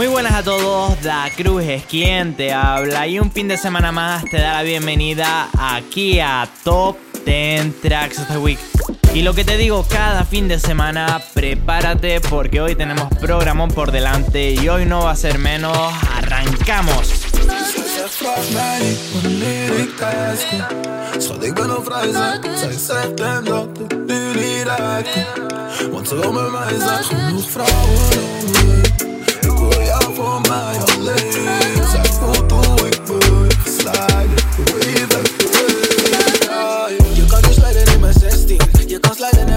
Muy buenas a todos, Da Cruz es quien te habla y un fin de semana más te da la bienvenida aquí a Top 10 Tracks of the Week. Y lo que te digo, cada fin de semana prepárate porque hoy tenemos programón por delante y hoy no va a ser menos. ¡Arrancamos! Voor mij alleen. Zij voelt hoe slijden in mijn 16. Je kan slijden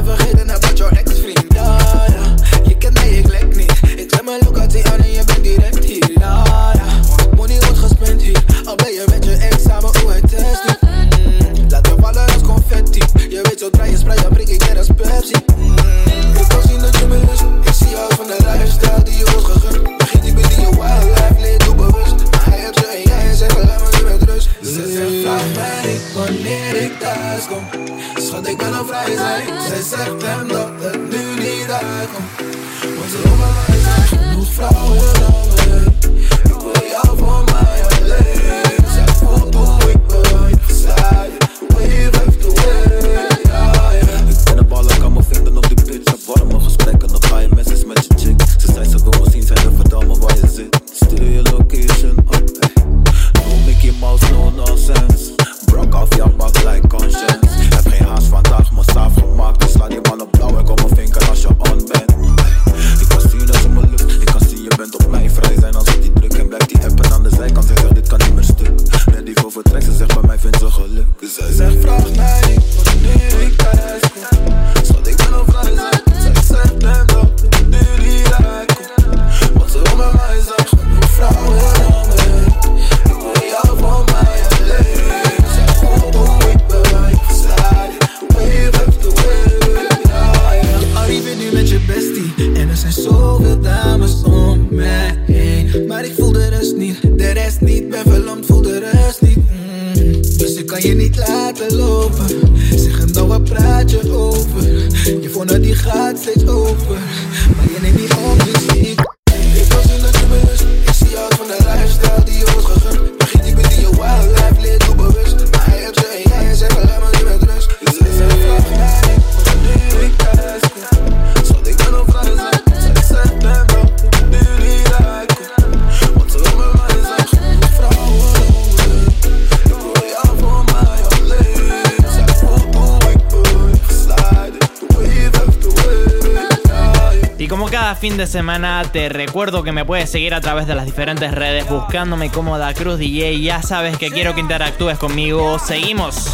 cada fin de semana te recuerdo que me puedes seguir a través de las diferentes redes buscándome como Da Cruz DJ. Ya sabes que quiero que interactúes conmigo. Seguimos.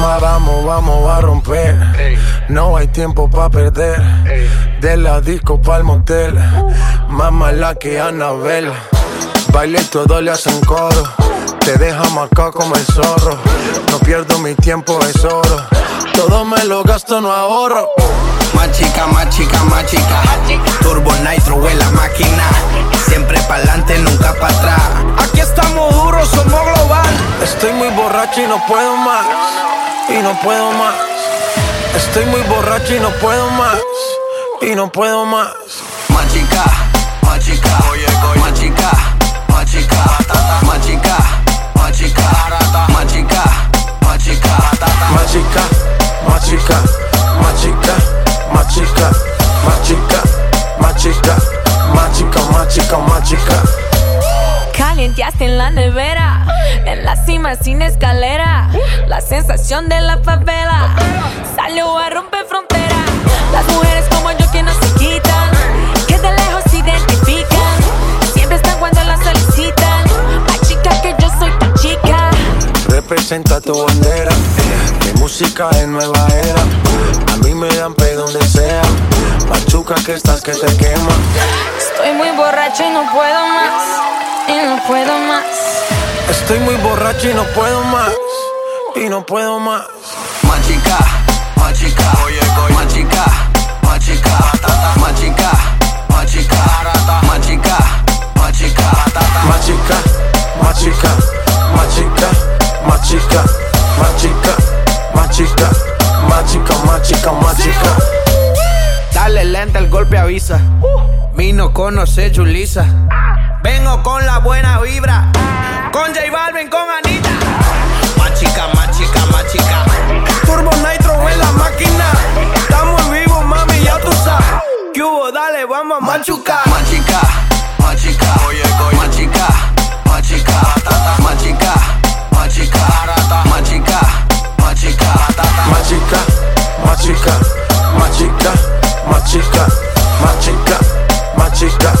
Ma, vamos, vamos a romper. No hay tiempo para perder. De la disco pa'l motel. Más mala que Anabel. Baile y todo le hacen coro. Te deja marcado como el zorro. No pierdo mi tiempo, es oro. Todo me lo gasto, no ahorro. Más chica, más chica, más chica. Turbo Nitro en la máquina. Siempre pa'lante, nunca para atrás. Aquí estamos duros, somos global. Estoy muy borracho y no puedo más. Y no puedo más. Estoy muy borracho y no puedo más. Y no puedo más. Más chica, más chica. Más chica, más chica. Más chica, más chica. Más chica, más chica. Más chica, más chica, más chica, más chica, más chica, más chica, más chica, más chica, más chica. Calienteaste en la nevera, en la cima sin escalera. La sensación de la favela salió a romper frontera. Las mujeres como yo que no se quitan, Representa tu bandera. Mi música es nueva era. A mí me dan pe donde sea. Machuca que estás que te quema. Estoy muy borracho y no puedo más. Y no puedo más. Estoy muy borracho y no puedo más. Y no puedo más. Más Avisa. Vino, conoce, Julisa. Vengo con la buena vibra. Con J Balvin, con Anita. Más chica, más chica, más chica. Turbo Nitro en la máquina. Estamos vivos, mami, ya tú sabes. ¿Qué hubo? Dale, vamos a machucar. Más chica, más chica. Oye, oye. Más chica, más chica. Más chica, más chica. Más chica, chica,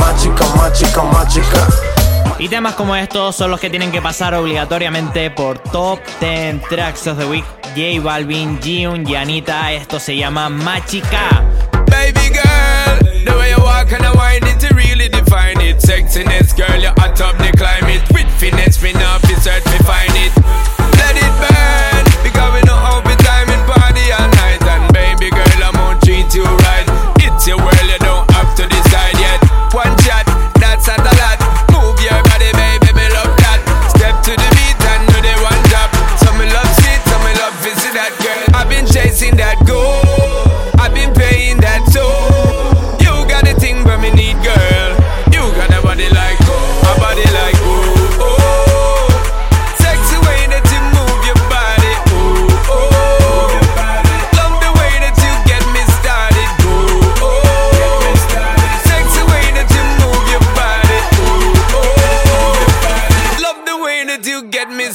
más chica, más chica, más chica. Y temas como estos son los que tienen que pasar obligatoriamente por Top 10 Tracks of the Week. J Balvin, Jiun y Anita. Esto se llama Machica. Baby girl, the way you walk and I wind it, to really define it. Sexiness, girl, you're hot up the climate. With finesse, me now fi search me find it.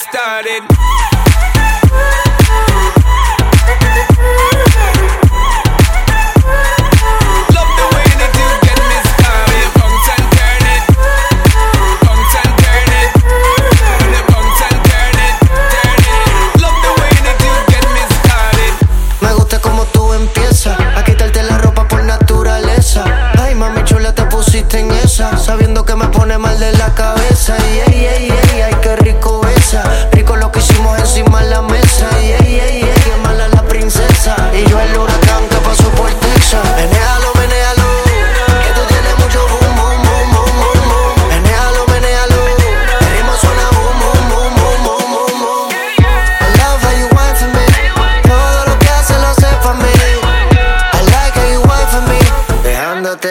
Started.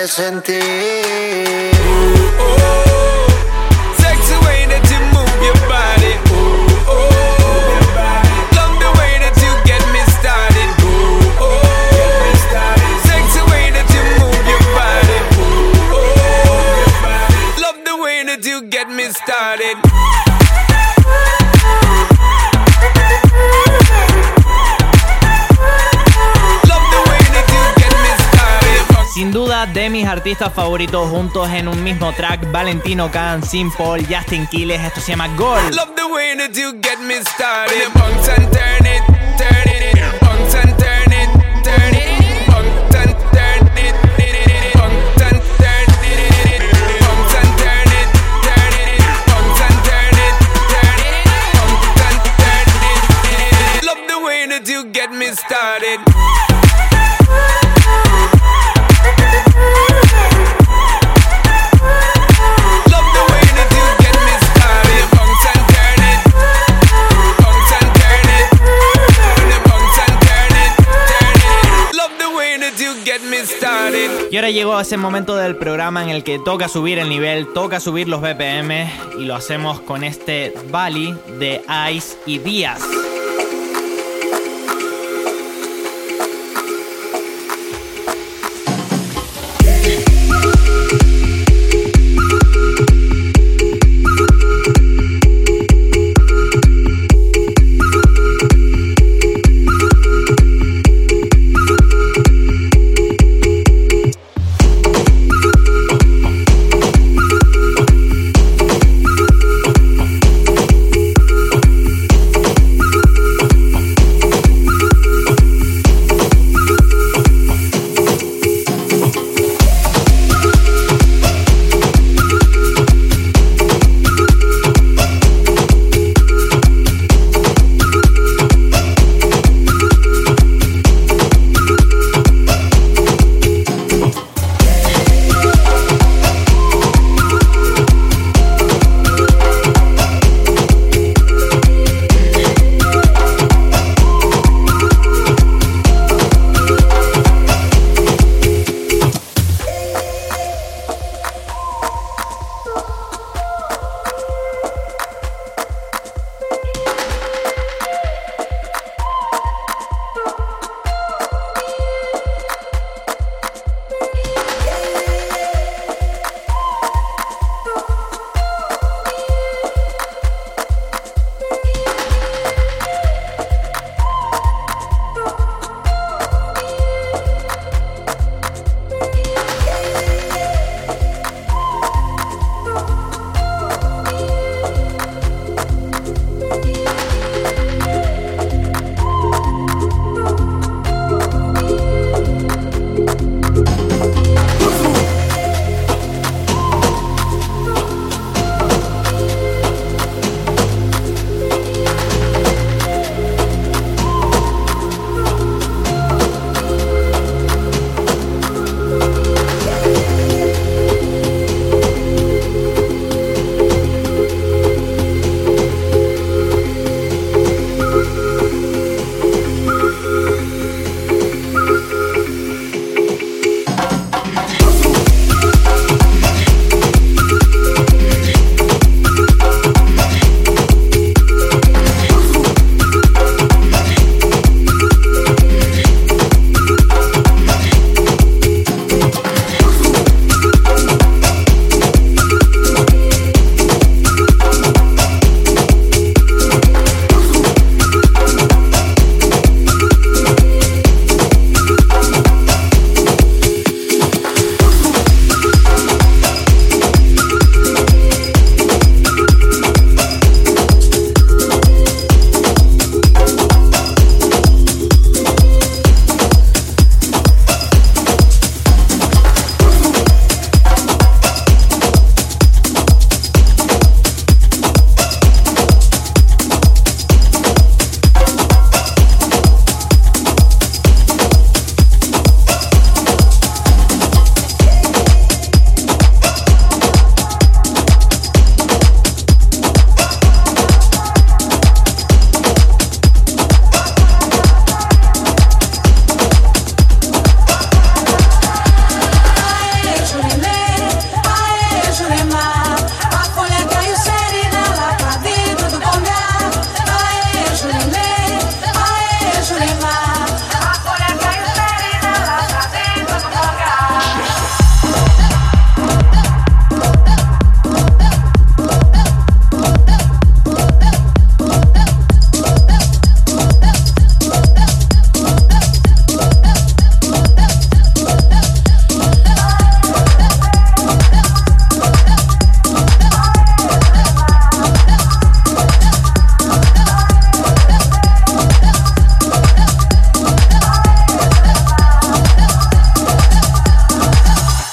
sentir. Uh, oh. De mis artistas favoritos juntos en un mismo track, Valentino Khan, Simple, Justin Quiles, esto se llama Gold. Love the way that you get me started. And turn it, turn it, and turn it, turn it, bounce and turn it, Y ahora llegó ese momento del programa en el que toca subir el nivel, toca subir los BPM y lo hacemos con este Bali de Ice y Díaz.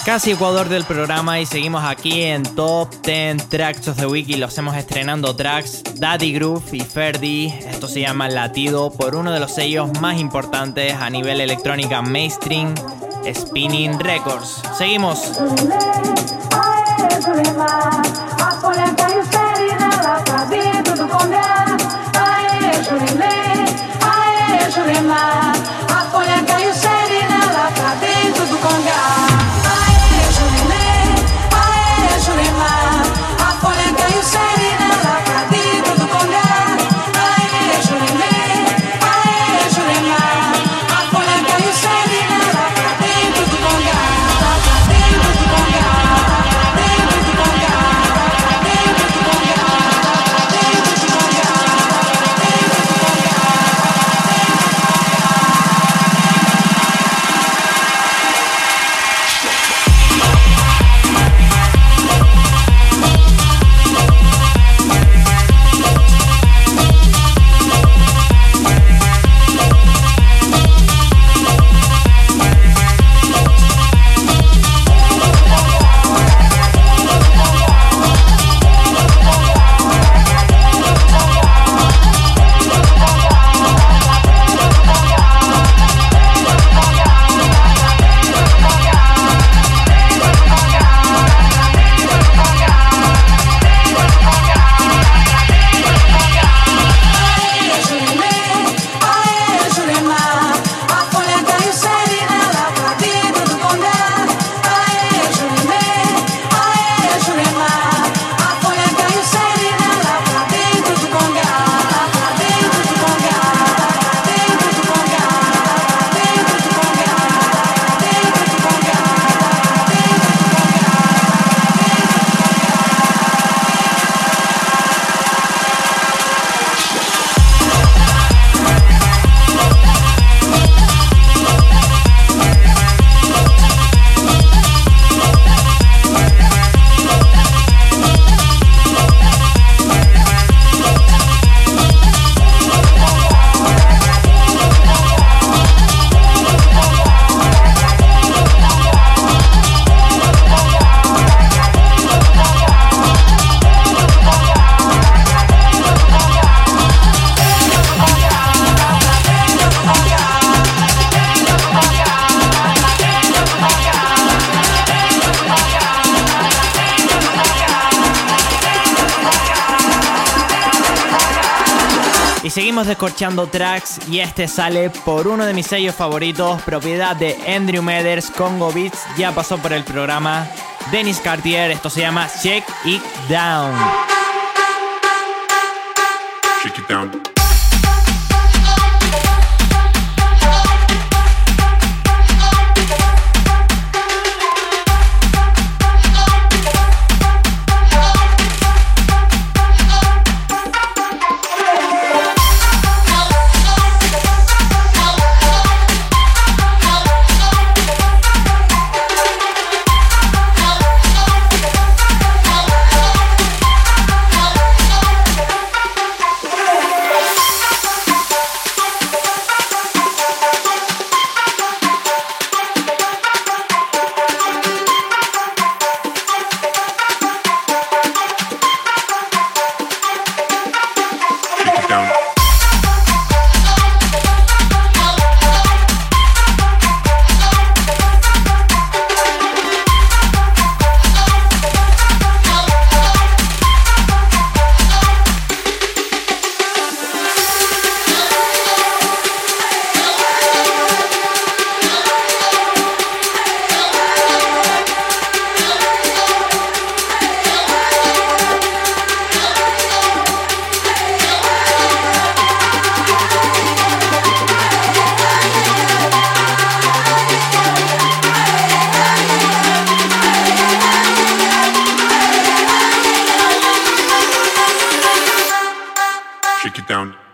Casi ecuador del programa y seguimos aquí en Top 10 Tracks of the Week y lo hacemos estrenando tracks Daddy Groove y Ferdi. Esto se llama Latido por uno de los sellos más importantes a nivel electrónica mainstream, Spinning Records. Seguimos. Descorchando tracks y este sale por uno de mis sellos favoritos, propiedad de Andrew Meders, Congo Beats, ya pasó por el programa. Dennis Cartier, esto se llama Down. Check It Down. shake it down.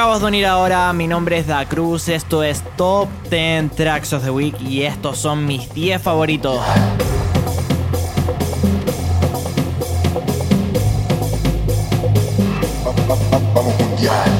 Acabas de unir ahora, mi nombre es Da Cruz, esto es Top 10 Tracks of the Week y estos son mis 10 favoritos. follow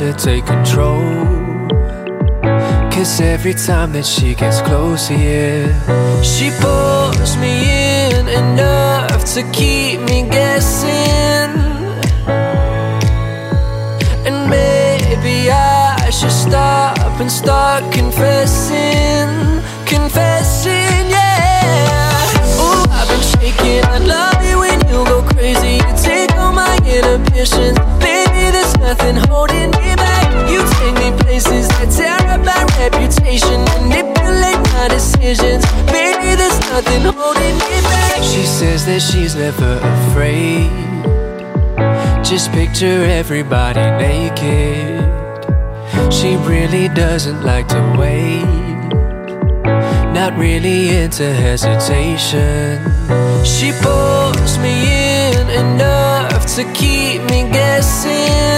her take control. Cause every time that she gets close, yeah, she pulls me in enough to keep me guessing. And maybe I should stop and start confessing, confessing, yeah. Ooh, I've been shaking. I love it when you go crazy. You take all my inhibitions, baby. There's nothing holding manipulate my decisions. There's nothing holding me back. She says that she's never afraid. Just picture everybody naked. She really doesn't like to wait. Not really into hesitation. She pulls me in enough to keep me guessing.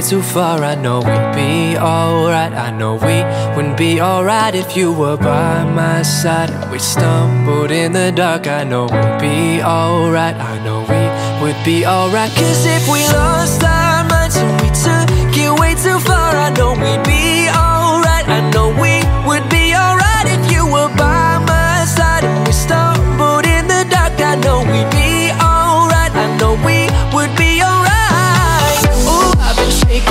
Way too far. I know we'd be alright. I know we wouldn't be alright if you were by my side. We stumbled in the dark. I know we'd be alright. I know we would be alright. Cause if we lost our minds and we took it way too far, I know we'd be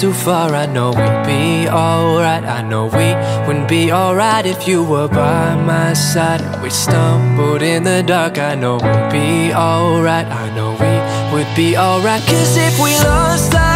Too far. I know we'd be alright. I know we wouldn't be alright if you were by my side. We stumbled in the dark. I know we'd be alright. I know we would be alright. Cause if we lost our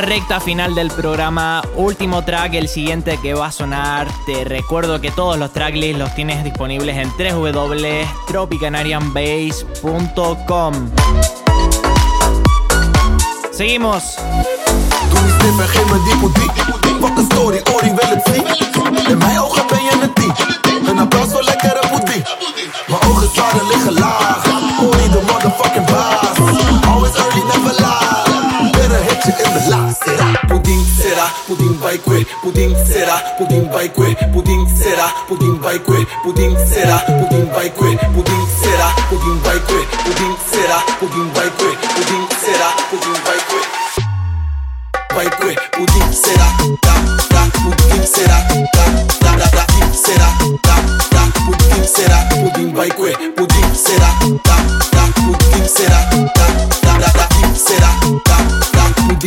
Recta final del programa, último track, el siguiente que va a sonar. Te recuerdo que todos los tracklists los tienes disponibles en www.tropicanarianbase.com. Seguimos. vai coer, pudim será, pudim vai coer, pudim será, pudim vai coer, pudim será, pudim vai coer, pudim será, pudim vai coer, pudim será, pudim vai coer, pudim será, pudim vai coer. Vai coer, pudim será, tá, tá, pudim será, tá, tá, tá, tá, será, tá, tá, pudim será, pudim vai coer, pudim será, tá, tá, pudim será.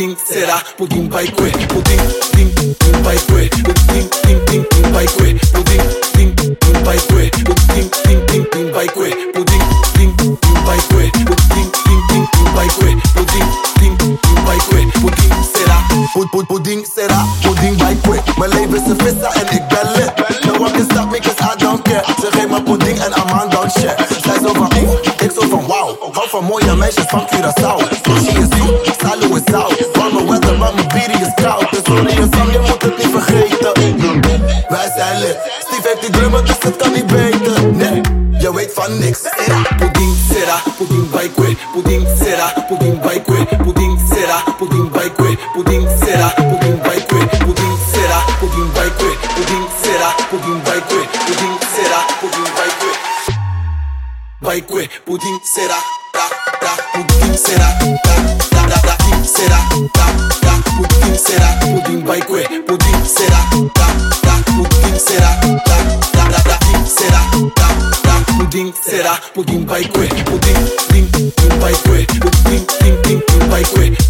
Pudim será pudim vai que pudim dim dim vai que pudim dim dim dim vai que pudim dim dim vai que pudim dim dim dim vai que pudim dim dim vai que pudim dim dim dim vai que pudim dim dim vai que pudim será Pud, pud, pudding será, pudding bij quick Mijn leven is een vissa en ik ben lit No one can stop me cause I don't care Ze geeft me pudding en don't share Zij zo van oeh, ik zo van wauw Hou van mooie meisjes van Curaçao pudim será, pudim vai coer. Vai coer, pudim será, tá, tá, pudim será, tá, tá, tá, tá, pudim será, tá, tá, pudim será, pudim vai coer, pudim será, tá, tá, pudim será, tá, tá, tá, tá, pudim será, tá, tá, pudim será, pudim vai coer, pudim, pudim, pudim vai coer, pudim, pudim, pudim vai coer.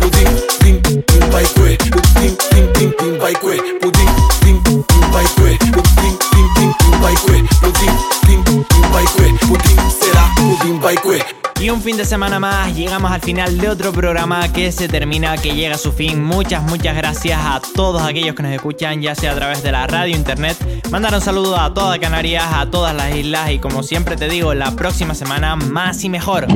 Y un fin de semana más, llegamos al final de otro programa que se termina, que llega a su fin. Muchas, muchas gracias a todos aquellos que nos escuchan, ya sea a través de la radio, internet. Mandar un saludo a toda Canarias, a todas las islas y como siempre te digo, la próxima semana más y mejor.